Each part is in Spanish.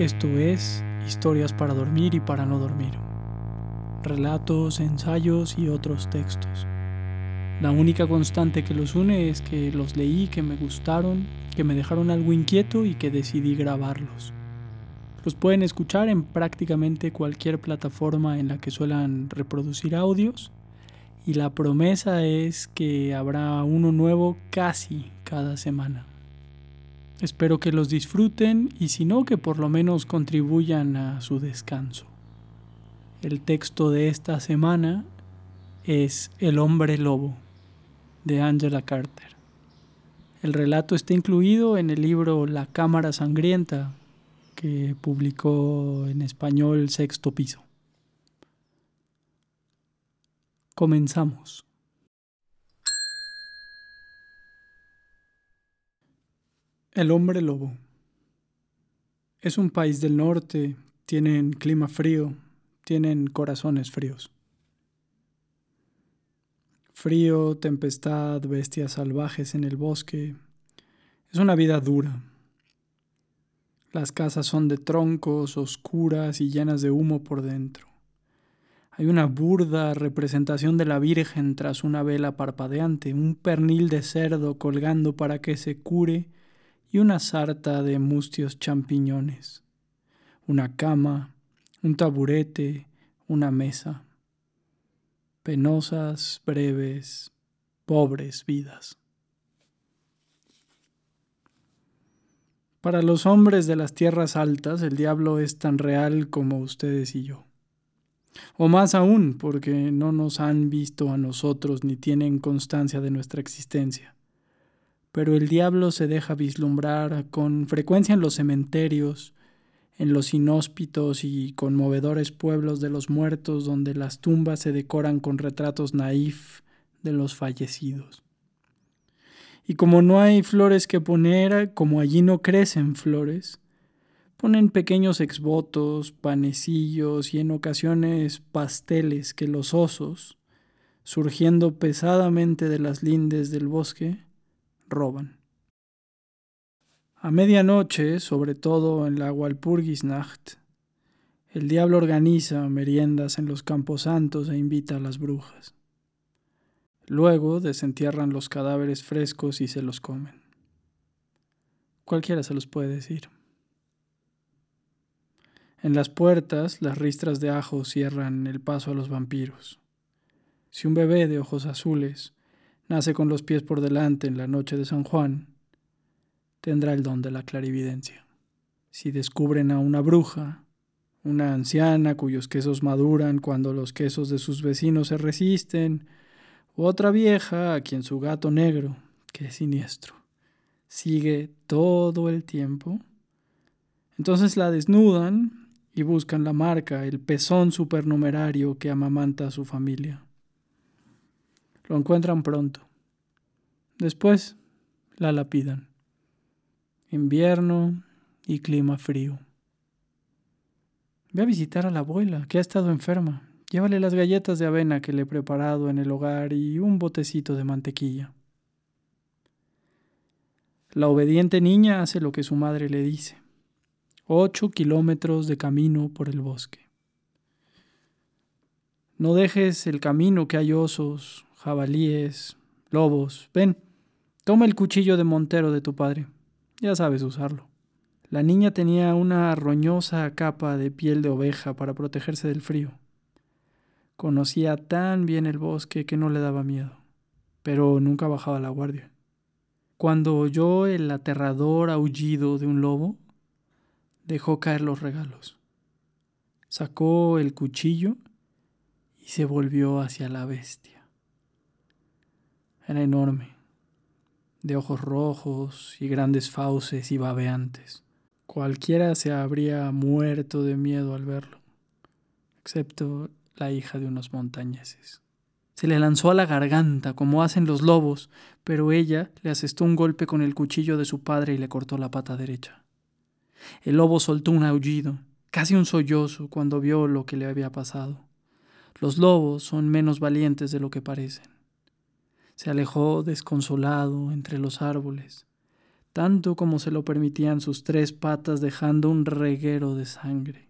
Esto es Historias para dormir y para no dormir. Relatos, ensayos y otros textos. La única constante que los une es que los leí, que me gustaron, que me dejaron algo inquieto y que decidí grabarlos. Los pueden escuchar en prácticamente cualquier plataforma en la que suelan reproducir audios y la promesa es que habrá uno nuevo casi cada semana. Espero que los disfruten y si no, que por lo menos contribuyan a su descanso. El texto de esta semana es El hombre lobo de Angela Carter. El relato está incluido en el libro La Cámara Sangrienta que publicó en español Sexto Piso. Comenzamos. El hombre lobo. Es un país del norte, tienen clima frío, tienen corazones fríos. Frío, tempestad, bestias salvajes en el bosque. Es una vida dura. Las casas son de troncos, oscuras y llenas de humo por dentro. Hay una burda representación de la Virgen tras una vela parpadeante, un pernil de cerdo colgando para que se cure y una sarta de mustios champiñones, una cama, un taburete, una mesa. Penosas, breves, pobres vidas. Para los hombres de las tierras altas el diablo es tan real como ustedes y yo. O más aún, porque no nos han visto a nosotros ni tienen constancia de nuestra existencia pero el diablo se deja vislumbrar con frecuencia en los cementerios, en los inhóspitos y conmovedores pueblos de los muertos donde las tumbas se decoran con retratos naif de los fallecidos. Y como no hay flores que poner, como allí no crecen flores, ponen pequeños exvotos, panecillos y en ocasiones pasteles que los osos, surgiendo pesadamente de las lindes del bosque, roban. A medianoche, sobre todo en la Walpurgisnacht, el diablo organiza meriendas en los campos santos e invita a las brujas. Luego desentierran los cadáveres frescos y se los comen. Cualquiera se los puede decir. En las puertas, las ristras de ajo cierran el paso a los vampiros. Si un bebé de ojos azules nace con los pies por delante en la noche de San Juan, tendrá el don de la clarividencia. Si descubren a una bruja, una anciana cuyos quesos maduran cuando los quesos de sus vecinos se resisten, u otra vieja a quien su gato negro, que es siniestro, sigue todo el tiempo, entonces la desnudan y buscan la marca, el pezón supernumerario que amamanta a su familia. Lo encuentran pronto. Después la lapidan. Invierno y clima frío. Ve a visitar a la abuela, que ha estado enferma. Llévale las galletas de avena que le he preparado en el hogar y un botecito de mantequilla. La obediente niña hace lo que su madre le dice. Ocho kilómetros de camino por el bosque. No dejes el camino que hay osos, jabalíes, lobos. Ven, toma el cuchillo de montero de tu padre. Ya sabes usarlo. La niña tenía una roñosa capa de piel de oveja para protegerse del frío. Conocía tan bien el bosque que no le daba miedo, pero nunca bajaba la guardia. Cuando oyó el aterrador aullido de un lobo, dejó caer los regalos. Sacó el cuchillo y se volvió hacia la bestia. Era enorme, de ojos rojos y grandes fauces y babeantes. Cualquiera se habría muerto de miedo al verlo, excepto la hija de unos montañeses. Se le lanzó a la garganta, como hacen los lobos, pero ella le asestó un golpe con el cuchillo de su padre y le cortó la pata derecha. El lobo soltó un aullido, casi un sollozo, cuando vio lo que le había pasado. Los lobos son menos valientes de lo que parecen. Se alejó desconsolado entre los árboles, tanto como se lo permitían sus tres patas dejando un reguero de sangre.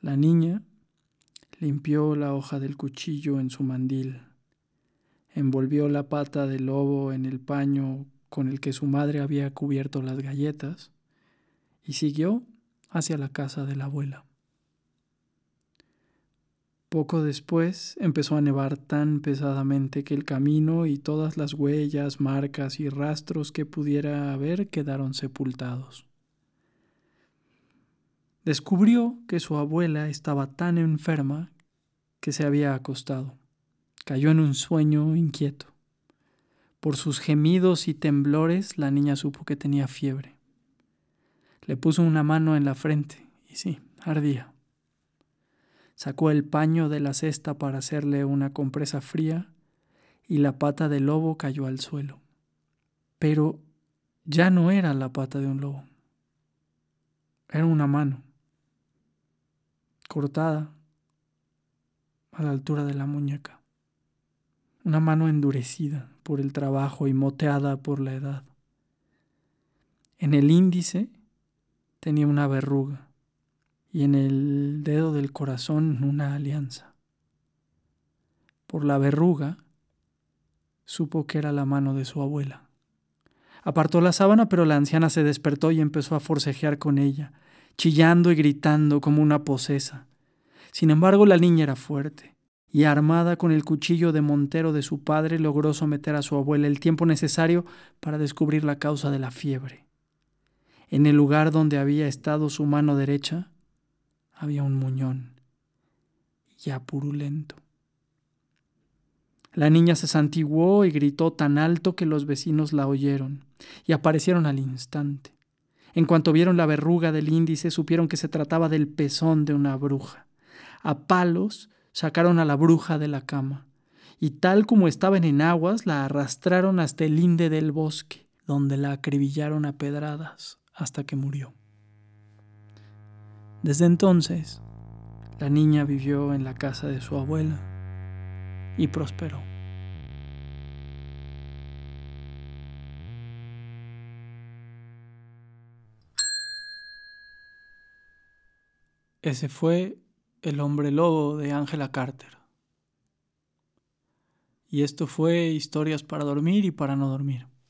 La niña limpió la hoja del cuchillo en su mandil, envolvió la pata del lobo en el paño con el que su madre había cubierto las galletas y siguió hacia la casa de la abuela. Poco después empezó a nevar tan pesadamente que el camino y todas las huellas, marcas y rastros que pudiera haber quedaron sepultados. Descubrió que su abuela estaba tan enferma que se había acostado. Cayó en un sueño inquieto. Por sus gemidos y temblores la niña supo que tenía fiebre. Le puso una mano en la frente y sí, ardía. Sacó el paño de la cesta para hacerle una compresa fría y la pata del lobo cayó al suelo. Pero ya no era la pata de un lobo. Era una mano, cortada a la altura de la muñeca. Una mano endurecida por el trabajo y moteada por la edad. En el índice tenía una verruga y en el dedo del corazón una alianza. Por la verruga supo que era la mano de su abuela. Apartó la sábana, pero la anciana se despertó y empezó a forcejear con ella, chillando y gritando como una posesa. Sin embargo, la niña era fuerte, y armada con el cuchillo de montero de su padre, logró someter a su abuela el tiempo necesario para descubrir la causa de la fiebre. En el lugar donde había estado su mano derecha, había un muñón, ya purulento. La niña se santiguó y gritó tan alto que los vecinos la oyeron y aparecieron al instante. En cuanto vieron la verruga del índice, supieron que se trataba del pezón de una bruja. A palos sacaron a la bruja de la cama y tal como estaban en aguas, la arrastraron hasta el linde del bosque, donde la acribillaron a pedradas hasta que murió. Desde entonces, la niña vivió en la casa de su abuela y prosperó. Ese fue El hombre lobo de Angela Carter. Y esto fue Historias para dormir y para no dormir.